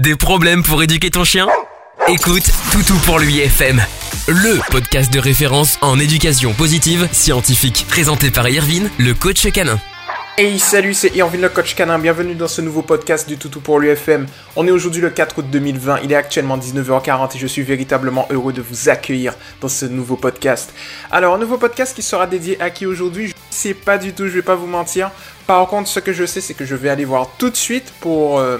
Des problèmes pour éduquer ton chien? Écoute Toutou pour lui FM, le podcast de référence en éducation positive scientifique, présenté par Irvine, le coach canin. Hey salut, c'est Irvine le coach canin, bienvenue dans ce nouveau podcast du Toutou pour l'UFM. On est aujourd'hui le 4 août 2020, il est actuellement 19h40 et je suis véritablement heureux de vous accueillir dans ce nouveau podcast. Alors, un nouveau podcast qui sera dédié à qui aujourd'hui? Je sais pas du tout, je vais pas vous mentir. Par contre, ce que je sais, c'est que je vais aller voir tout de suite pour... euh,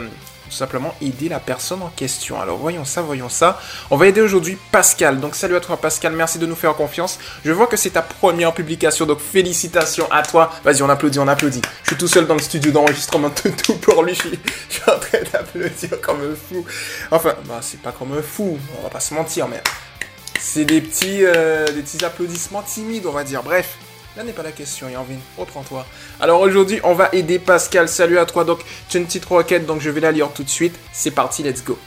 tout simplement aider la personne en question. Alors voyons ça, voyons ça. On va aider aujourd'hui Pascal. Donc salut à toi Pascal, merci de nous faire confiance. Je vois que c'est ta première publication, donc félicitations à toi. Vas-y, on applaudit, on applaudit. Je suis tout seul dans le studio d'enregistrement tout, tout pour lui. Je suis, en train d'applaudir comme un fou. Enfin, bah, c'est pas comme un fou, on va pas se mentir, mais c'est des petits, euh, des petits applaudissements timides, on va dire. Bref, Là n'est pas la question, Yanvin. Reprends-toi. Alors aujourd'hui, on va aider Pascal. Salut à toi. Donc, tu as une petite requête, donc je vais la lire tout de suite. C'est parti, let's go.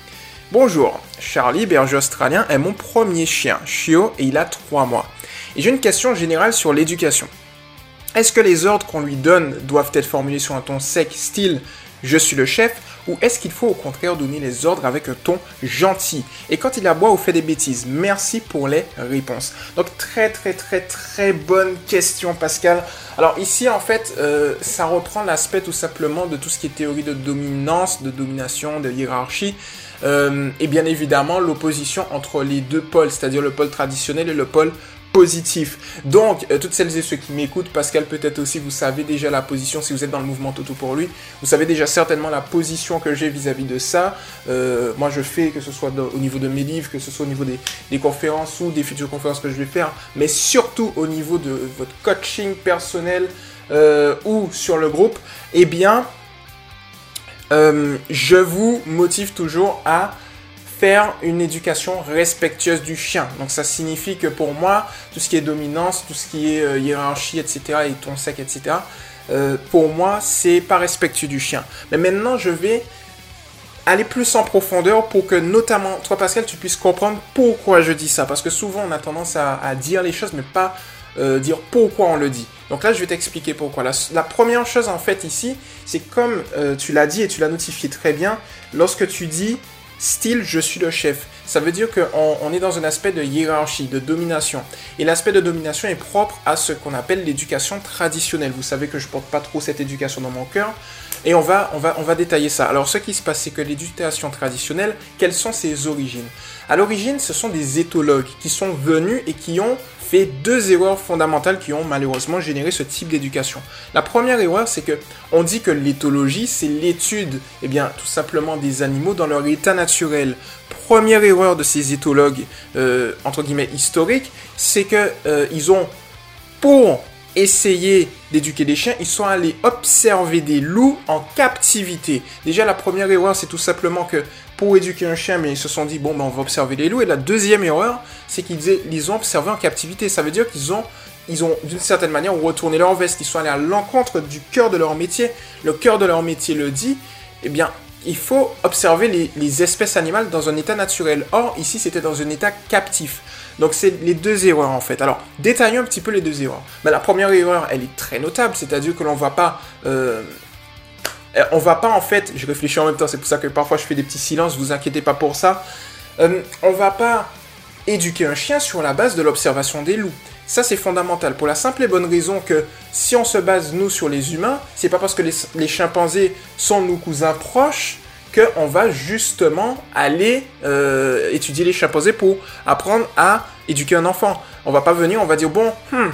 Bonjour. Charlie, berger australien, est mon premier chien, Chio, et il a 3 mois. Et j'ai une question générale sur l'éducation. Est-ce que les ordres qu'on lui donne doivent être formulés sur un ton sec, style je suis le chef, ou est-ce qu'il faut au contraire donner les ordres avec un ton gentil? Et quand il aboie ou fait des bêtises, merci pour les réponses. Donc très très très très bonne question Pascal. Alors ici en fait, euh, ça reprend l'aspect tout simplement de tout ce qui est théorie de dominance, de domination, de hiérarchie. Euh, et bien évidemment l'opposition entre les deux pôles, c'est-à-dire le pôle traditionnel et le pôle positif. Donc, euh, toutes celles et ceux qui m'écoutent, Pascal peut-être aussi, vous savez déjà la position, si vous êtes dans le mouvement Toto pour lui, vous savez déjà certainement la position que j'ai vis-à-vis de ça. Euh, moi, je fais, que ce soit au niveau de mes livres, que ce soit au niveau des, conférences ou des futures conférences que je vais faire, mais surtout au niveau de votre coaching personnel euh, ou sur le groupe, eh bien, je vous motive toujours à une éducation respectueuse du chien. Donc ça signifie que pour moi, tout ce qui est dominance, tout ce qui est euh, hiérarchie, etc., et ton sec, etc., euh, pour moi, c'est pas respectueux du chien. Mais maintenant, je vais aller plus en profondeur pour que notamment, toi Pascal, tu puisses comprendre pourquoi je dis ça. Parce que souvent, on a tendance à, dire les choses, mais pas euh, dire pourquoi on le dit. Donc là, je vais t'expliquer pourquoi. La, première chose, en fait, ici, c'est comme tu l'as dit et tu l'as notifié très bien, lorsque tu dis style je suis le chef. Ça veut dire qu'on on est dans un aspect de hiérarchie, de domination. Et l'aspect de domination est propre à ce qu'on appelle l'éducation traditionnelle. Vous savez que je porte pas trop cette éducation dans mon cœur. Et on va, on, va, on va détailler ça. Alors ce qui se passe, c'est que l'éducation traditionnelle, quelles sont ses origines? À l'origine, ce sont des éthologues qui sont venus et qui ont fait deux erreurs fondamentales qui ont malheureusement généré ce type d'éducation. La première erreur, c'est que on dit que l'éthologie, c'est l'étude, eh bien, tout simplement des animaux dans leur état naturel. Première erreur de ces éthologues, euh, entre guillemets, historiques, c'est que euh, ils ont, pour essayer d'éduquer des chiens, ils sont allés observer des loups en captivité. Déjà, la première erreur, c'est tout simplement que éduquer un chien, mais ils se sont dit, bon, ben, on va observer les loups. Et la deuxième erreur, c'est qu'ils ils ont observé en captivité. Ça veut dire qu'ils ont, ils ont d'une certaine manière retourné leur veste. Ils sont allés à l'encontre du cœur de leur métier. Le cœur de leur métier le dit, eh bien, il faut observer les, les espèces animales dans un état naturel. Or, ici, c'était dans un état captif. Donc, c'est les deux erreurs, en fait. Alors, détaillons un petit peu les deux erreurs. Ben, la première erreur, elle est très notable, c'est-à-dire que l'on va pas... euh, on va pas en fait, je réfléchis en même temps, c'est pour ça que parfois je fais des petits silences, vous inquiétez pas pour ça. Euh, on va pas éduquer un chien sur la base de l'observation des loups. Ça c'est fondamental pour la simple et bonne raison que si on se base nous sur les humains, c'est pas parce que les, les chimpanzés sont nos cousins proches qu'on va justement aller euh, étudier les chimpanzés pour apprendre à éduquer un enfant. On va pas venir, on va dire bon, hmm,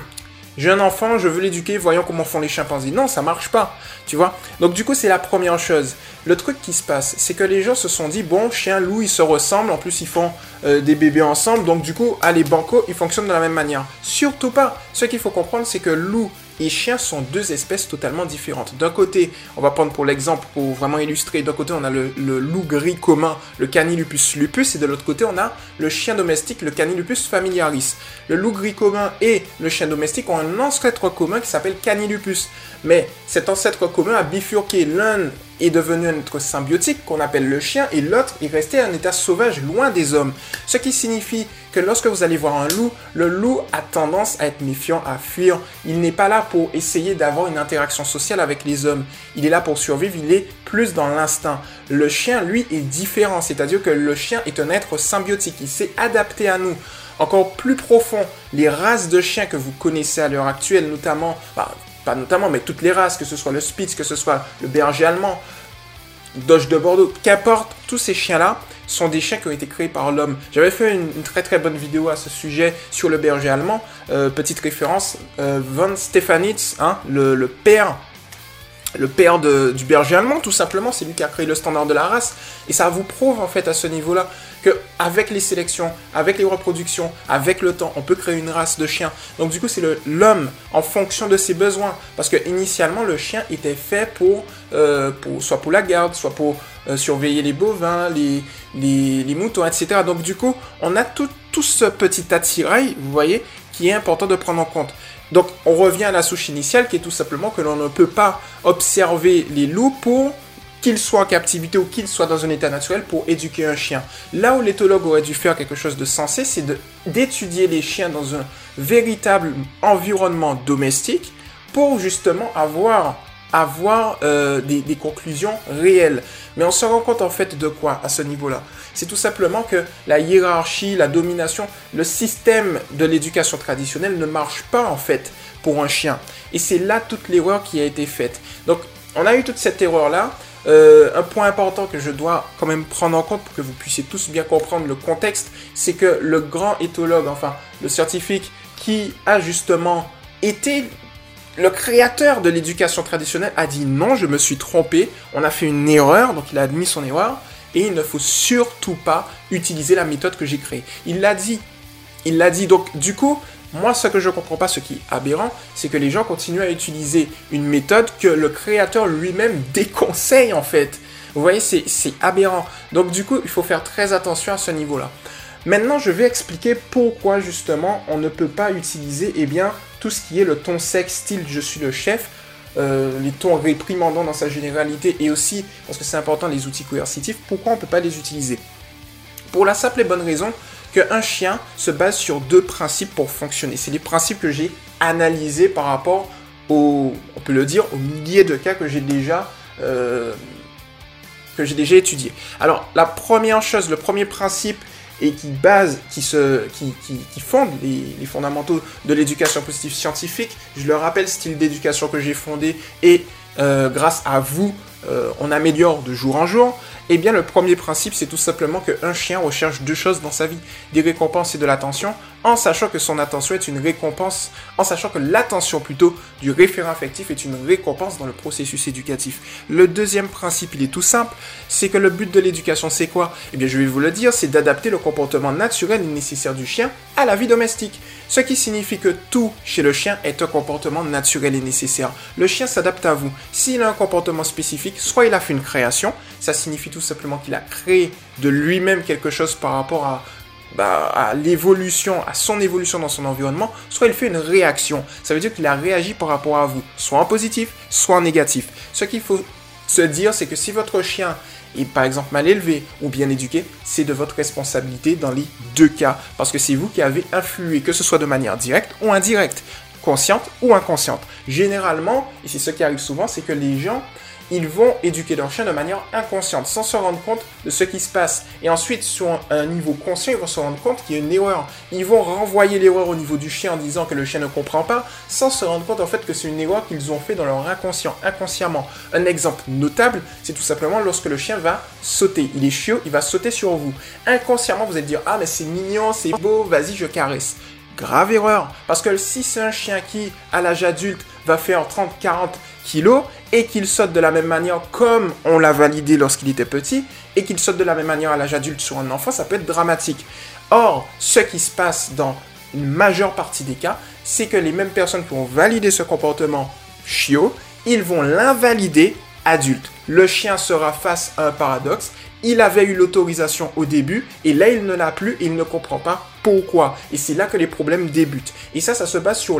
j'ai un enfant, je veux l'éduquer, voyons comment font les chimpanzés. Non, ça marche pas, tu vois. Donc du coup, c'est la première chose. Le truc qui se passe, c'est que les gens se sont dit, bon, chien, loup, ils se ressemblent, en plus ils font euh, des bébés ensemble, donc du coup, allez, banco, ils fonctionnent de la même manière. Surtout pas. Ce qu'il faut comprendre, c'est que loup et chien sont deux espèces totalement différentes. D'un côté, on va prendre pour l'exemple, pour vraiment illustrer, d'un côté, on a le, le loup gris commun, le Canilupus lupus, et de l'autre côté, on a le chien domestique, le Canilupus familiaris. Le loup gris commun et le chien domestique ont un ancêtre commun qui s'appelle Canilupus. Mais cet ancêtre commun a bifurqué. L'un est devenu un être symbiotique qu'on appelle le chien et l'autre est resté en état sauvage loin des hommes. Ce qui signifie que lorsque vous allez voir un loup, le loup a tendance à être méfiant, à fuir. Il n'est pas là pour essayer d'avoir une interaction sociale avec les hommes. Il est là pour survivre, il est plus dans l'instinct. Le chien, lui, est différent, c'est-à-dire que le chien est un être symbiotique, il s'est adapté à nous. Encore plus profond, les races de chiens que vous connaissez à l'heure actuelle, notamment, bah, notamment, mais toutes les races, que ce soit le Spitz, que ce soit le berger allemand, Doge de Bordeaux, qu'importe, tous ces chiens-là sont des chiens qui ont été créés par l'homme. J'avais fait une, très très bonne vidéo à ce sujet sur le berger allemand. Euh, petite référence, euh, Von Stefanitz, hein, le, père le père du berger allemand, tout simplement, c'est lui qui a créé le standard de la race. Et ça vous prouve en fait à ce niveau-là que avec les sélections, avec les reproductions, avec le temps, on peut créer une race de chiens. Donc du coup, c'est l'homme en fonction de ses besoins. Parce que initialement, le chien était fait pour, euh, soit pour la garde, soit pour euh, surveiller les bovins, les, les, moutons, etc. Donc du coup, on a tout, tout ce petit attirail, vous voyez, qui est important de prendre en compte. Donc on revient à la souche initiale qui est tout simplement que l'on ne peut pas observer les loups pour qu'il soit en captivité ou qu'il soit dans un état naturel pour éduquer un chien. Là où l'éthologue aurait dû faire quelque chose de sensé, c'est d'étudier les chiens dans un véritable environnement domestique pour justement avoir, avoir euh, des, conclusions réelles. Mais on se rend compte en fait de quoi à ce niveau-là? C'est tout simplement que la hiérarchie, la domination, le système de l'éducation traditionnelle ne marche pas en fait pour un chien. Et c'est là toute l'erreur qui a été faite. Donc on a eu toute cette erreur-là. Euh, un point important que je dois quand même prendre en compte pour que vous puissiez tous bien comprendre le contexte, c'est que le grand éthologue, enfin le scientifique qui a justement été le créateur de l'éducation traditionnelle a dit non, je me suis trompé, on a fait une erreur, donc il a admis son erreur, et il ne faut surtout pas utiliser la méthode que j'ai créée. Il l'a dit. Il l'a dit. Donc du coup, moi, ce que je ne comprends pas, ce qui est aberrant, c'est que les gens continuent à utiliser une méthode que le créateur lui-même déconseille en fait. Vous voyez, c'est aberrant. Donc du coup, il faut faire très attention à ce niveau-là. Maintenant, je vais expliquer pourquoi justement on ne peut pas utiliser eh bien, tout ce qui est le ton sec, style je suis le chef, euh, les tons réprimandants dans sa généralité et aussi, parce que c'est important, les outils coercitifs, pourquoi on ne peut pas les utiliser? Pour la simple et bonne raison qu'un chien se base sur deux principes pour fonctionner. C'est les principes que j'ai analysés par rapport au, on peut le dire, aux milliers de cas que j'ai déjà, euh, que j'ai déjà étudiés. Alors, la première chose, le premier principe et qui base, qui, se, qui, qui, fonde les, fondamentaux de l'éducation positive scientifique. Je le rappelle, style d'éducation que j'ai fondé et euh, grâce à vous, euh, on améliore de jour en jour. Eh bien, le premier principe, c'est tout simplement qu'un chien recherche deux choses dans sa vie, des récompenses et de l'attention, en sachant que son attention est une récompense, en sachant que l'attention plutôt du référent affectif est une récompense dans le processus éducatif. Le deuxième principe, il est tout simple, c'est que le but de l'éducation, c'est quoi? Eh bien, je vais vous le dire, c'est d'adapter le comportement naturel et nécessaire du chien à la vie domestique. Ce qui signifie que tout chez le chien est un comportement naturel et nécessaire. Le chien s'adapte à vous. S'il a un comportement spécifique, soit il a fait une création, ça signifie tout simplement qu'il a créé de lui-même quelque chose par rapport à, bah, à l'évolution, à son évolution dans son environnement, soit il fait une réaction. Ça veut dire qu'il a réagi par rapport à vous, soit en positif, soit en négatif. Ce qu'il faut se dire, c'est que si votre chien est par exemple mal élevé ou bien éduqué, c'est de votre responsabilité dans les deux cas, parce que c'est vous qui avez influé, que ce soit de manière directe ou indirecte, consciente ou inconsciente. Généralement, et c'est ce qui arrive souvent, c'est que les gens ils vont éduquer leur chien de manière inconsciente, sans se rendre compte de ce qui se passe. Et ensuite, sur un niveau conscient, ils vont se rendre compte qu'il y a une erreur. Ils vont renvoyer l'erreur au niveau du chien en disant que le chien ne comprend pas, sans se rendre compte en fait que c'est une erreur qu'ils ont fait dans leur inconscient, inconsciemment. Un exemple notable, c'est tout simplement lorsque le chien va sauter. Il est chiot, il va sauter sur vous. Inconsciemment, vous allez dire ah mais c'est mignon, c'est beau, vas-y je caresse. Grave erreur, parce que si c'est un chien qui, à l'âge adulte, va faire 30-40 kilos et qu'il saute de la même manière comme on l'a validé lorsqu'il était petit et qu'il saute de la même manière à l'âge adulte sur un enfant, ça peut être dramatique. Or, ce qui se passe dans une majeure partie des cas, c'est que les mêmes personnes qui ont validé ce comportement chiot, ils vont l'invalider adulte. Le chien sera face à un paradoxe. Il avait eu l'autorisation au début et là il ne l'a plus il ne comprend pas pourquoi. Et c'est là que les problèmes débutent. Et ça, ça se base sur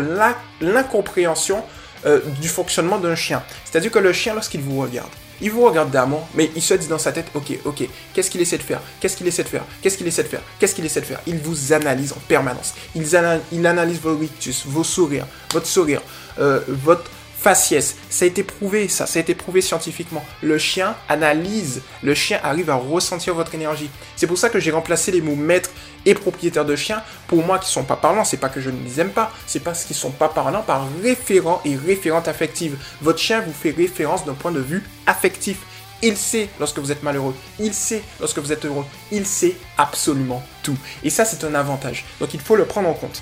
l'incompréhension euh, du fonctionnement d'un chien. C'est-à-dire que le chien, lorsqu'il vous regarde, Il vous regarde d'amour, mais il se dit dans sa tête, ok, ok, qu'est-ce qu'il essaie de faire? Qu'est-ce qu'il essaie de faire? Qu'est-ce qu'il essaie de faire? Qu'est-ce qu'il essaie de faire? Il vous analyse en permanence. Il, analyse vos rictus, vos sourires, votre sourire, euh, votre faciès. Ça a été prouvé, ça, ça a été prouvé scientifiquement. Le chien analyse, le chien arrive à ressentir votre énergie. C'est pour ça que j'ai remplacé les mots maître et propriétaire de chien pour moi qui sont pas parlants. C'est pas que je ne les aime pas, c'est parce qu'ils sont pas parlants par référent et référente affective. Votre chien vous fait référence d'un point de vue affectif. Il sait lorsque vous êtes malheureux. Il sait lorsque vous êtes heureux. Il sait absolument tout. Et ça, c'est un avantage. Donc, il faut le prendre en compte.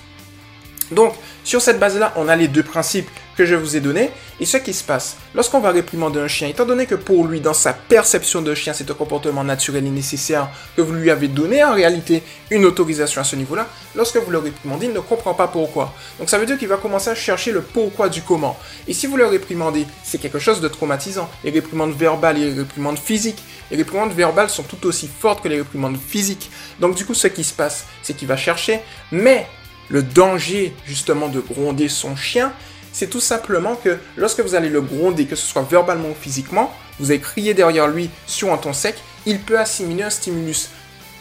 Donc, sur cette base-là, on a les deux principes que je vous ai donnés. Et ce qui se passe, lorsqu'on va réprimander un chien, étant donné que pour lui, dans sa perception de chien, c'est un comportement naturel et nécessaire, que vous lui avez donné en réalité une autorisation à ce niveau-là, lorsque vous le réprimandez, il ne comprend pas pourquoi. Donc ça veut dire qu'il va commencer à chercher le pourquoi du comment. Et si vous le réprimandez, c'est quelque chose de traumatisant. Les réprimandes verbales et les réprimandes physiques, les réprimandes verbales sont tout aussi fortes que les réprimandes physiques. Donc du coup, ce qui se passe, c'est qu'il va chercher, mais le danger justement de gronder son chien, c'est tout simplement que lorsque vous allez le gronder, que ce soit verbalement ou physiquement, vous allez crier derrière lui sur un ton sec, il peut assimiler un stimulus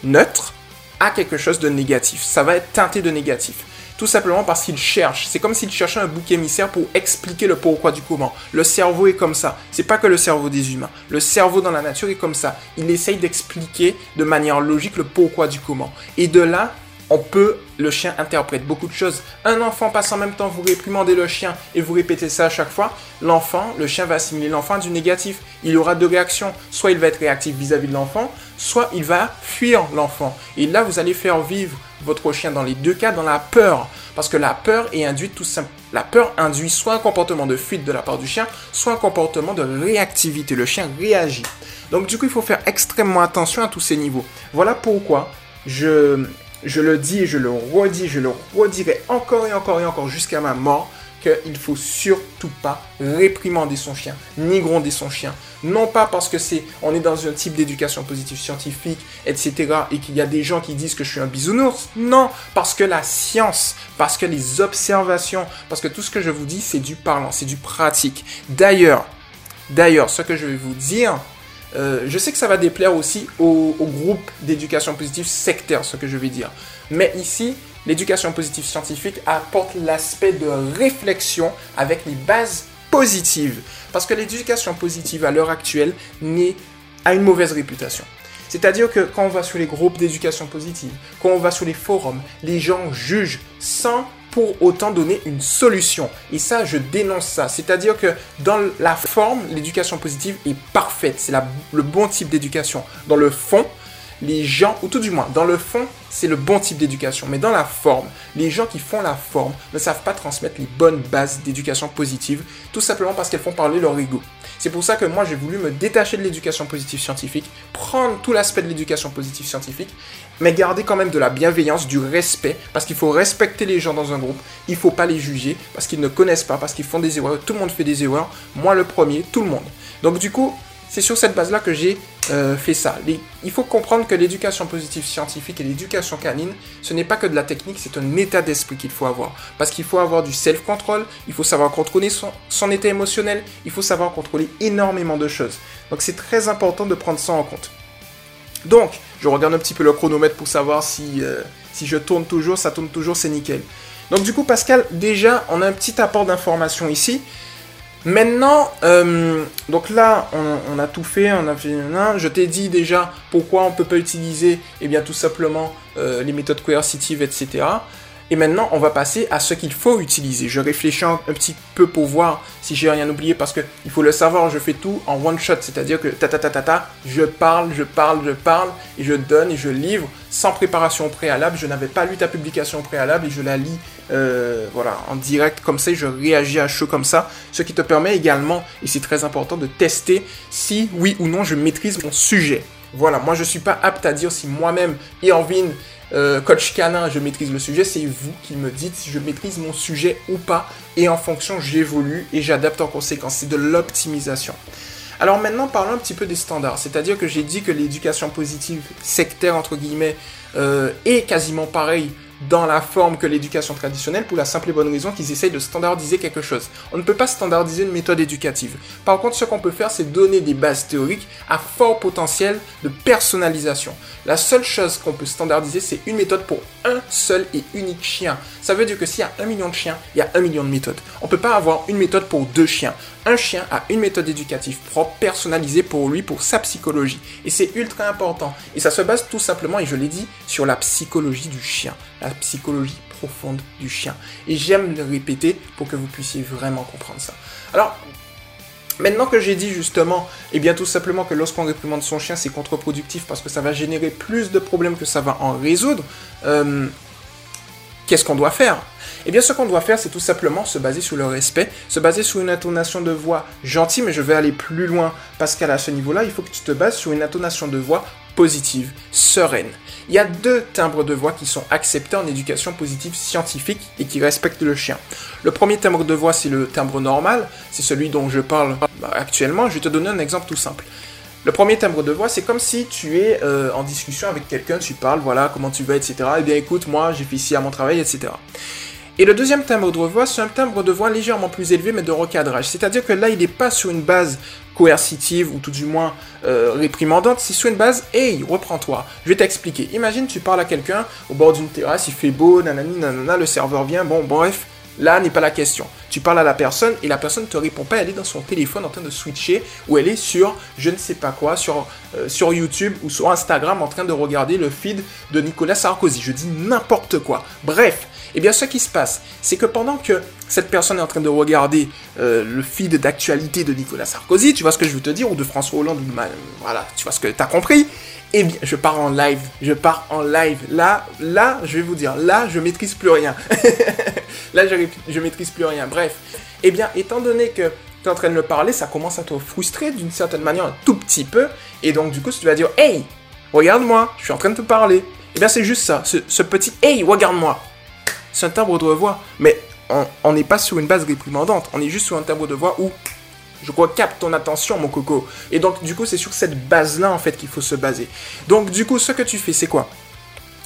neutre à quelque chose de négatif. Ça va être teinté de négatif. Tout simplement parce qu'il cherche. C'est comme s'il cherchait un bouc émissaire pour expliquer le pourquoi du comment. Le cerveau est comme ça. C'est pas que le cerveau des humains. Le cerveau dans la nature est comme ça. Il essaye d'expliquer de manière logique le pourquoi du comment. Et de là, on peut, le chien interprète beaucoup de choses. Un enfant passe en même temps, vous réprimandez le chien et vous répétez ça à chaque fois. L'enfant, le chien va assimiler l'enfant du négatif. Il aura deux réactions. Soit il va être réactif vis-à-vis de l'enfant, soit il va fuir l'enfant. Et là, vous allez faire vivre votre chien dans les deux cas dans la peur. Parce que la peur est induite tout simplement. La peur induit soit un comportement de fuite de la part du chien, soit un comportement de réactivité. Le chien réagit. Donc du coup, il faut faire extrêmement attention à tous ces niveaux. Voilà pourquoi je je le dis je le redis, je le redirai encore et encore et encore jusqu'à ma mort, qu'il faut surtout pas réprimander son chien, ni gronder son chien. Non pas parce que c'est, on est dans un type d'éducation positive scientifique, etc., et qu'il y a des gens qui disent que je suis un bisounours. Non, parce que la science, parce que les observations, parce que tout ce que je vous dis, c'est du parlant, c'est du pratique. D'ailleurs, d'ailleurs, ce que je vais vous dire, euh, je sais que ça va déplaire aussi au, groupe d'éducation positive sectaire, ce que je vais dire. Mais ici, l'éducation positive scientifique apporte l'aspect de réflexion avec les bases positives. Parce que l'éducation positive à l'heure actuelle a une mauvaise réputation. C'est-à-dire que quand on va sur les groupes d'éducation positive, quand on va sur les forums, les gens jugent sans pour autant donner une solution. Et ça, je dénonce ça. C'est-à-dire que dans la forme, l'éducation positive est parfaite. C'est le bon type d'éducation. Dans le fond, les gens, ou tout du moins, dans le fond, c'est le bon type d'éducation. Mais dans la forme, les gens qui font la forme ne savent pas transmettre les bonnes bases d'éducation positive, tout simplement parce qu'elles font parler leur ego. C'est pour ça que moi j'ai voulu me détacher de l'éducation positive scientifique, prendre tout l'aspect de l'éducation positive scientifique, mais garder quand même de la bienveillance, du respect, parce qu'il faut respecter les gens dans un groupe, il ne faut pas les juger, parce qu'ils ne connaissent pas, parce qu'ils font des erreurs, tout le monde fait des erreurs, moi le premier, tout le monde. Donc du coup, c'est sur cette base-là que j'ai euh, fait ça. il faut comprendre que l'éducation positive scientifique et l'éducation canine, ce n'est pas que de la technique, c'est un état d'esprit qu'il faut avoir. Parce qu'il faut avoir du self-control, il faut savoir contrôler son, son, état émotionnel, il faut savoir contrôler énormément de choses. Donc c'est très important de prendre ça en compte. Donc, je regarde un petit peu le chronomètre pour savoir si, euh, si je tourne toujours, ça tourne toujours, c'est nickel. Donc du coup, Pascal, déjà, on a un petit apport d'information ici. Maintenant, euh, donc là, on, a tout fait, on a fait, je t'ai dit déjà pourquoi on peut pas utiliser, eh bien tout simplement euh, les méthodes coercitives, etc. Et maintenant, on va passer à ce qu'il faut utiliser. Je réfléchis un, petit peu pour voir si j'ai rien oublié parce que il faut le savoir, je fais tout en one shot, c'est-à-dire que ta ta ta ta je parle, je parle, je parle et je donne et je livre sans préparation préalable. Je n'avais pas lu ta publication préalable et je la lis euh, voilà en direct comme ça. Et je réagis à chaud comme ça, ce qui te permet également et c'est très important de tester si oui ou non je maîtrise mon sujet. Voilà, moi je suis pas apte à dire si moi-même, Irvine, euh, coach canin, je maîtrise le sujet, c'est vous qui me dites si je maîtrise mon sujet ou pas. Et en fonction, j'évolue et j'adapte en conséquence. C'est de l'optimisation. Alors maintenant, parlons un petit peu des standards. C'est-à-dire que j'ai dit que l'éducation positive sectaire, entre guillemets, euh, est quasiment pareil dans la forme que l'éducation traditionnelle pour la simple et bonne raison qu'ils essayent de standardiser quelque chose. On ne peut pas standardiser une méthode éducative. Par contre, ce qu'on peut faire, c'est donner des bases théoriques à fort potentiel de personnalisation. La seule chose qu'on peut standardiser, c'est une méthode pour un seul et unique chien. Ça veut dire que s'il y a un million de chiens, il y a un million de méthodes. On ne peut pas avoir une méthode pour deux chiens. Un chien a une méthode éducative propre, personnalisée pour lui, pour sa psychologie. Et c'est ultra important. Et ça se base tout simplement, et je l'ai dit, sur la psychologie du chien. La psychologie profonde du chien. Et j'aime le répéter pour que vous puissiez vraiment comprendre ça. Alors, Maintenant que j'ai dit justement, et eh bien tout simplement que lorsqu'on réprimande son chien, c'est contre-productif parce que ça va générer plus de problèmes que ça va en résoudre, euh, qu'est-ce qu'on doit faire? Eh bien ce qu'on doit faire, c'est tout simplement se baser sur le respect, se baser sur une intonation de voix gentille, mais je vais aller plus loin parce qu'à ce niveau-là, il faut que tu te bases sur une intonation de voix positive, sereine. Il y a deux timbres de voix qui sont acceptés en éducation positive scientifique et qui respectent le chien. Le premier timbre de voix, c'est le timbre normal, c'est celui dont je parle actuellement. Je vais te donner un exemple tout simple. Le premier timbre de voix, c'est comme si tu es euh, en discussion avec quelqu'un, tu parles, voilà, comment tu vas, etc. Eh bien écoute, moi, j'ai fait ici à mon travail, etc. Et le deuxième timbre de voix, c'est un timbre de voix légèrement plus élevé, mais de recadrage. C'est-à-dire que là, il n'est pas sur une base coercitive ou tout du moins euh, réprimandante, c'est sur une base hey, reprends-toi. Je vais t'expliquer. Imagine, tu parles à quelqu'un au bord d'une terrasse, il fait beau, nanani, nanana, le serveur vient, bon, bref. Là n'est pas la question. Tu parles à la personne et la personne ne te répond pas, elle est dans son téléphone en train de switcher ou elle est sur je ne sais pas quoi, sur, euh, sur YouTube ou sur Instagram en train de regarder le feed de Nicolas Sarkozy. Je dis n'importe quoi. Bref, eh bien, ce qui se passe, c'est que pendant que cette personne est en train de regarder euh, le feed d'actualité de Nicolas Sarkozy, tu vois ce que je veux te dire, ou de François Hollande, voilà, tu vois ce que tu as compris, eh bien, je pars en live, je pars en live. Là, là, je vais vous dire, là, je maîtrise plus rien. là, je, maîtrise plus rien. Bref, eh bien, étant donné que tu es en train de le parler, ça commence à te frustrer d'une certaine manière un tout petit peu, et donc du coup, tu vas dire, hey, regarde-moi, je suis en train de te parler. Eh bien, c'est juste ça, ce, ce petit hey, regarde-moi c'est un timbre de voix. Mais on n'est pas sur une base réprimandante. On est juste sur un timbre de voix où je crois capte ton attention, mon coco. Et donc, du coup, c'est sur cette base-là, en fait, qu'il faut se baser. Donc, du coup, ce que tu fais, c'est quoi?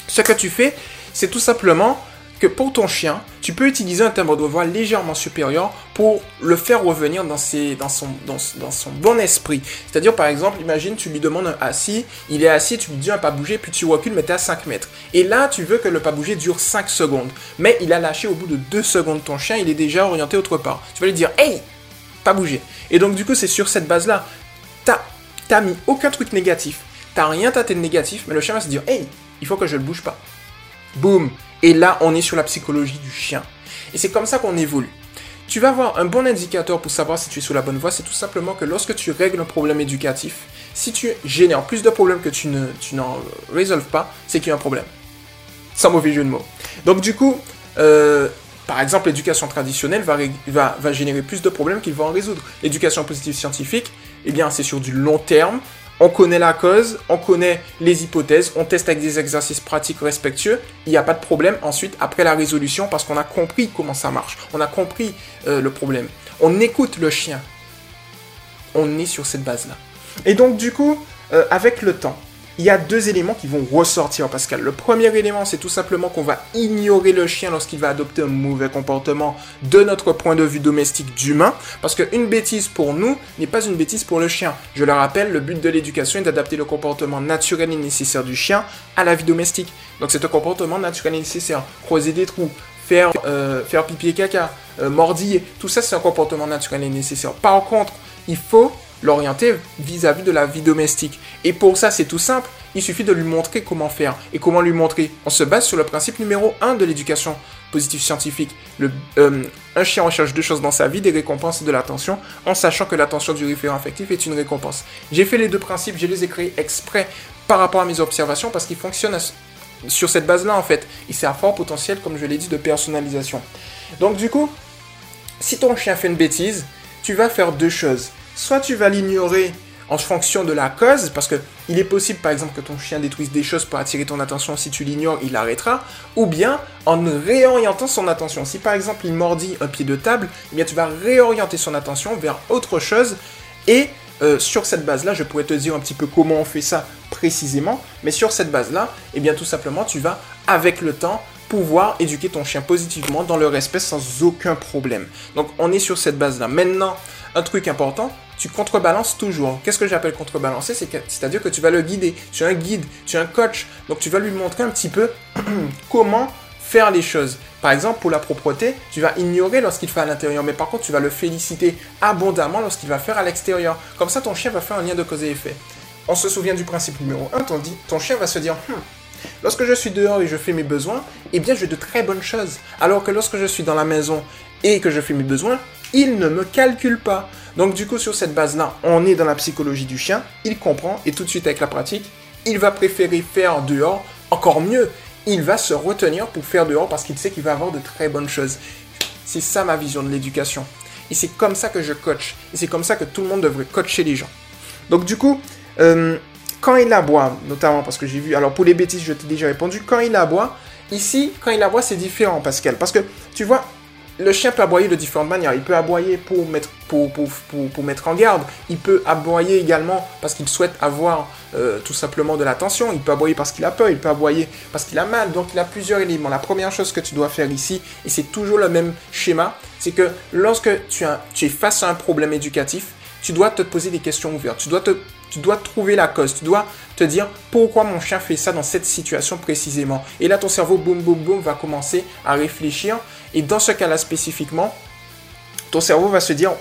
Ce que tu fais, c'est tout simplement que pour ton chien, tu peux utiliser un timbre de voix légèrement supérieur pour le faire revenir dans, son, bon esprit. C'est-à-dire, par exemple, imagine, tu lui demandes un assis, il est assis, tu lui dis un pas bouger, puis tu recules, mais tu à 5 mètres. Et là, tu veux que le pas bouger dure 5 secondes. Mais il a lâché au bout de 2 secondes ton chien, il est déjà orienté autre part. Tu vas lui dire, hey, pas bouger. Et donc, du coup, c'est sur cette base-là, t'as mis aucun truc négatif, t'as rien tâté de négatif, mais le chien va se dire, hey, il faut que je le bouge pas. Boum et là, on est sur la psychologie du chien. Et c'est comme ça qu'on évolue. Tu vas avoir un bon indicateur pour savoir si tu es sur la bonne voie, c'est tout simplement que lorsque tu règles un problème éducatif, si tu génères plus de problèmes que tu, ne, n'en résolves pas, c'est qu'il y a un problème. Sans mauvais jeu de mots. Donc du coup, euh, par exemple, l'éducation traditionnelle va générer plus de problèmes qu'il va en résoudre. L'éducation positive scientifique, eh bien, c'est sur du long terme, on connaît la cause, on connaît les hypothèses, on teste avec des exercices pratiques respectueux, il n'y a pas de problème ensuite après la résolution parce qu'on a compris comment ça marche, on a compris euh, le problème. On écoute le chien. On est sur cette base-là. Et donc du coup, euh, avec le temps, il y a deux éléments qui vont ressortir, Pascal. Le premier élément, c'est tout simplement qu'on va ignorer le chien lorsqu'il va adopter un mauvais comportement de notre point de vue domestique d'humain, parce qu'une bêtise pour nous n'est pas une bêtise pour le chien. Je le rappelle, le but de l'éducation est d'adapter le comportement naturel et nécessaire du chien à la vie domestique. Donc c'est un comportement naturel et nécessaire. Creuser des trous, faire, euh, faire pipi et caca, euh, mordiller, tout ça c'est un comportement naturel et nécessaire. Par contre, il faut l'orienter vis-à-vis de la vie domestique. Et pour ça, c'est tout simple. Il suffit de lui montrer comment faire. Et comment lui montrer? On se base sur le principe numéro 1 de l'éducation positive scientifique. Le, euh, un chien recherche deux choses dans sa vie, des récompenses et de l'attention, en sachant que l'attention du référent affectif est une récompense. J'ai fait les deux principes, je les ai créés exprès par rapport à mes observations parce qu'ils fonctionnent sur cette base-là en fait. Et c'est à fort potentiel, comme je l'ai dit, de personnalisation. Donc du coup, si ton chien fait une bêtise, tu vas faire deux choses soit tu vas l'ignorer en fonction de la cause, parce que il est possible par exemple que ton chien détruise des choses pour attirer ton attention, si tu l'ignores, il arrêtera, ou bien en réorientant son attention. Si par exemple il mordit un pied de table, eh bien tu vas réorienter son attention vers autre chose, et euh, sur cette base-là, je pourrais te dire un petit peu comment on fait ça précisément, mais sur cette base-là, eh bien tout simplement tu vas avec le temps pouvoir éduquer ton chien positivement dans le respect sans aucun problème. Donc on est sur cette base-là. Maintenant, un truc important, tu contrebalances toujours. Qu'est-ce que j'appelle contrebalancer? C'est-à-dire que tu vas le guider. Tu es un guide, tu es un coach. Donc tu vas lui montrer un petit peu comment faire les choses. Par exemple, pour la propreté, tu vas ignorer lorsqu'il fait à l'intérieur, mais par contre, tu vas le féliciter abondamment lorsqu'il va faire à l'extérieur. Comme ça, ton chien va faire un lien de cause et effet. On se souvient du principe numéro 1, ton, ton chien va se dire, hmm, Lorsque je suis dehors et je fais mes besoins, eh bien, j'ai de très bonnes choses. Alors que lorsque je suis dans la maison et que je fais mes besoins, il ne me calcule pas. Donc, du coup, sur cette base-là, on est dans la psychologie du chien. Il comprend et tout de suite, avec la pratique, il va préférer faire dehors. Encore mieux, il va se retenir pour faire dehors parce qu'il sait qu'il va avoir de très bonnes choses. C'est ça ma vision de l'éducation. Et c'est comme ça que je coach. Et c'est comme ça que tout le monde devrait coacher les gens. Donc, du coup, euh, quand il aboie, notamment parce que j'ai vu, alors pour les bêtises, je t'ai déjà répondu, quand il aboie, ici, quand il aboie, c'est différent, Pascal. Parce que, tu vois, le chien peut aboyer de différentes manières. Il peut aboyer pour mettre, en garde. Il peut aboyer également parce qu'il souhaite avoir euh, tout simplement de l'attention. Il peut aboyer parce qu'il a peur. Il peut aboyer parce qu'il a mal. Donc il a plusieurs éléments. La première chose que tu dois faire ici, et c'est toujours le même schéma, c'est que lorsque tu es face à un problème éducatif, tu dois te poser des questions ouvertes. Tu dois, te, tu dois trouver la cause. Tu dois te dire pourquoi mon chien fait ça dans cette situation précisément. Et là, ton cerveau, boum, boum, boum, va commencer à réfléchir. Et dans ce cas-là spécifiquement, ton cerveau va se dire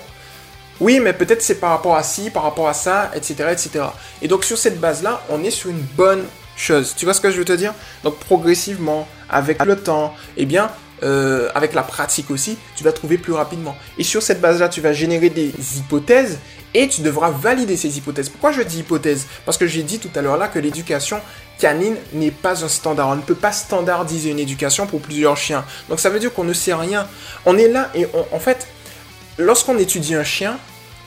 oui, mais peut-être c'est par rapport à ci, par rapport à ça, etc., etc. Et donc sur cette base-là, on est sur une bonne chose. Tu vois ce que je veux te dire? Donc progressivement, avec le temps, eh bien, euh, avec la pratique aussi, tu vas trouver plus rapidement. Et sur cette base-là, tu vas générer des hypothèses et tu devras valider ces hypothèses. Pourquoi je dis hypothèse Parce que j'ai dit tout à l'heure là que l'éducation canine n'est pas un standard. On ne peut pas standardiser une éducation pour plusieurs chiens. Donc ça veut dire qu'on ne sait rien. On est là et en fait, lorsqu'on étudie un chien,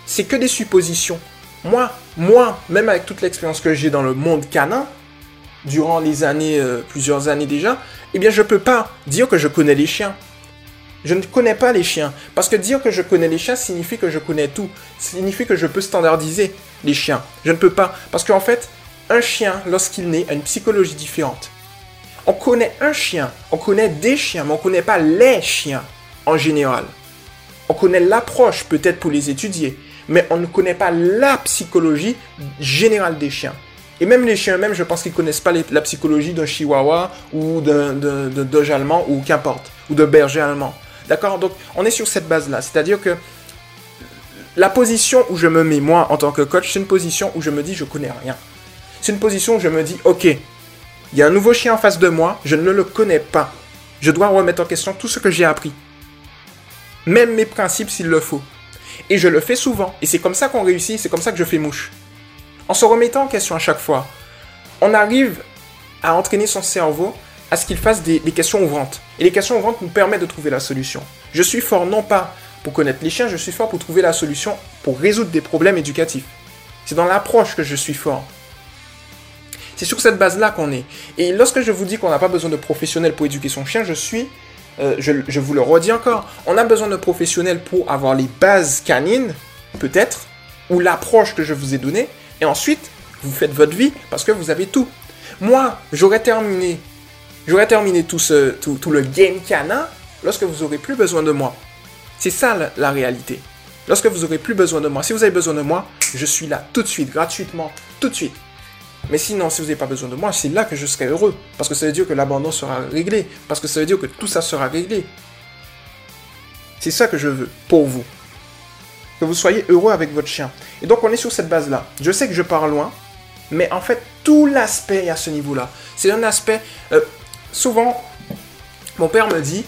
c'est que des suppositions. Moi, moi, même avec toute l'expérience que j'ai dans le monde canin, durant les années, euh, plusieurs années déjà, eh bien je ne peux pas dire que je connais les chiens. Je ne connais pas les chiens. Parce que dire que je connais les chiens signifie que je connais tout. Signifie que je peux standardiser les chiens. Je ne peux pas. Parce qu'en fait, un chien, lorsqu'il naît, a une psychologie différente. On connaît un chien, on connaît des chiens, mais on ne connaît pas les chiens en général. On connaît l'approche peut-être pour les étudier, mais on ne connaît pas la psychologie générale des chiens. Et même les chiens eux-mêmes, je pense qu'ils ne connaissent pas la psychologie d'un chihuahua ou d'un doge allemand ou qu'importe, ou de berger allemand. D'accord? Donc, on est sur cette base-là. C'est-à-dire que la position où je me mets, moi, en tant que coach, c'est une position où je me dis, je connais rien. C'est une position où je me dis, ok, il y a un nouveau chien en face de moi, je ne le connais pas. Je dois remettre en question tout ce que j'ai appris. Même mes principes s'il le faut. Et je le fais souvent. Et c'est comme ça qu'on réussit, c'est comme ça que je fais mouche en se remettant en question à chaque fois, on arrive à entraîner son cerveau à ce qu'il fasse des, questions ouvrantes. Et les questions ouvrantes nous permettent de trouver la solution. Je suis fort non pas pour connaître les chiens, je suis fort pour trouver la solution pour résoudre des problèmes éducatifs. C'est dans l'approche que je suis fort. C'est sur cette base-là qu'on est. Et lorsque je vous dis qu'on n'a pas besoin de professionnels pour éduquer son chien, je suis, euh, je, je vous le redis encore, on a besoin de professionnels pour avoir les bases canines, peut-être, ou l'approche que je vous ai donnée, et ensuite, vous faites votre vie parce que vous avez tout. Moi, j'aurais terminé, tout, ce, tout, le game canin lorsque vous aurez plus besoin de moi. C'est ça la, réalité. Lorsque vous aurez plus besoin de moi. Si vous avez besoin de moi, je suis là tout de suite, gratuitement, tout de suite. Mais sinon, si vous n'avez pas besoin de moi, c'est là que je serai heureux. Parce que ça veut dire que l'abandon sera réglé. Parce que ça veut dire que tout ça sera réglé. C'est ça que je veux pour vous que vous soyez heureux avec votre chien. Et donc on est sur cette base-là. Je sais que je pars loin, mais en fait tout l'aspect est à ce niveau-là. C'est un aspect... Euh, souvent, mon père me dit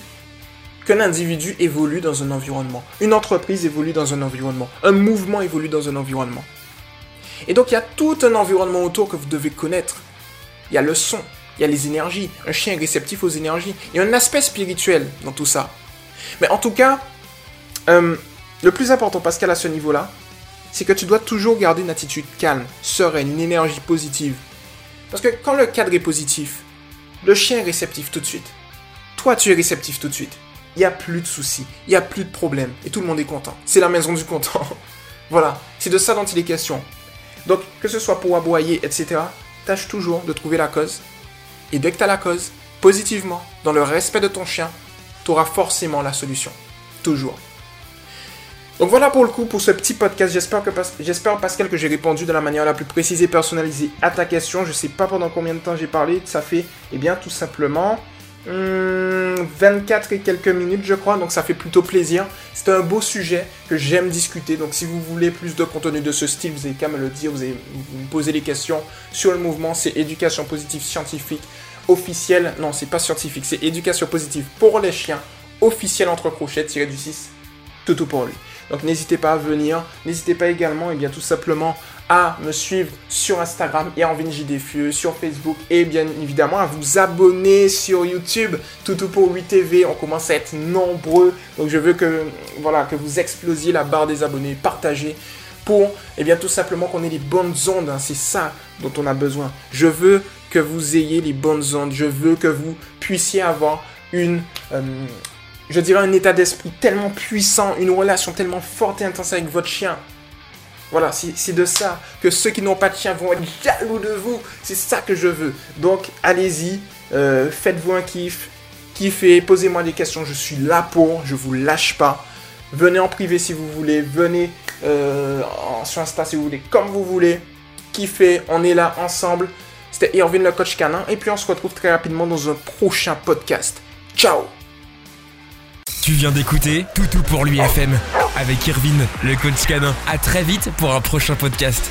qu'un individu évolue dans un environnement. Une entreprise évolue dans un environnement. Un mouvement évolue dans un environnement. Et donc il y a tout un environnement autour que vous devez connaître. Il y a le son, il y a les énergies. Un chien est réceptif aux énergies. Il y a un aspect spirituel dans tout ça. Mais en tout cas, euh, le plus important, Pascal, à ce niveau-là, c'est que tu dois toujours garder une attitude calme, sereine, une énergie positive. Parce que quand le cadre est positif, le chien est réceptif tout de suite. Toi, tu es réceptif tout de suite. Il n'y a plus de soucis, il n'y a plus de problèmes, et tout le monde est content. C'est la maison du content. voilà, c'est de ça dont il est question. Donc, que ce soit pour aboyer, etc., tâche toujours de trouver la cause. Et dès que tu as la cause, positivement, dans le respect de ton chien, tu auras forcément la solution. Toujours. Donc voilà pour le coup, pour ce petit podcast. J'espère, que, j'espère Pascal que j'ai répondu de la manière la plus précise et personnalisée à ta question. Je sais pas pendant combien de temps j'ai parlé. Ça fait, eh bien, tout simplement 24 hmm, et quelques minutes, je crois. Donc ça fait plutôt plaisir. C'est un beau sujet que j'aime discuter. Donc si vous voulez plus de contenu de ce style, vous avez qu'à me le dire. Vous avez vous me poser les questions sur le mouvement. C'est éducation positive scientifique officielle. Non, c'est pas scientifique. C'est éducation positive pour les chiens officielle entre crochets tiré du 6. Tout tout pour lui. Donc n'hésitez pas à venir. N'hésitez pas également, et bien tout simplement, à me suivre sur Instagram et en JDFU, sur Facebook et bien évidemment à vous abonner sur YouTube, Toutou pour 8 TV. On commence à être nombreux. Donc je veux que, voilà, que vous explosiez la barre des abonnés, partagez pour, et eh bien tout simplement qu'on ait les bonnes ondes. Hein. C'est ça dont on a besoin. Je veux que vous ayez les bonnes ondes. Je veux que vous puissiez avoir une, euh, je dirais un état d'esprit tellement puissant, une relation tellement forte et intense avec votre chien. Voilà, c'est de ça que ceux qui n'ont pas de chien vont être jaloux de vous. C'est ça que je veux. Donc, allez-y, euh, faites-vous un kiff, kiffez, posez-moi des questions. Je suis là pour, je vous lâche pas. Venez en privé si vous voulez, venez euh, sur Insta si vous voulez, comme vous voulez. Kiffez, on est là ensemble. C'était Irvin le coach canin. Et puis on se retrouve très rapidement dans un prochain podcast. Ciao tu viens d'écouter Toutou pour l'UFM avec Irvine, le coach canin. À très vite pour un prochain podcast.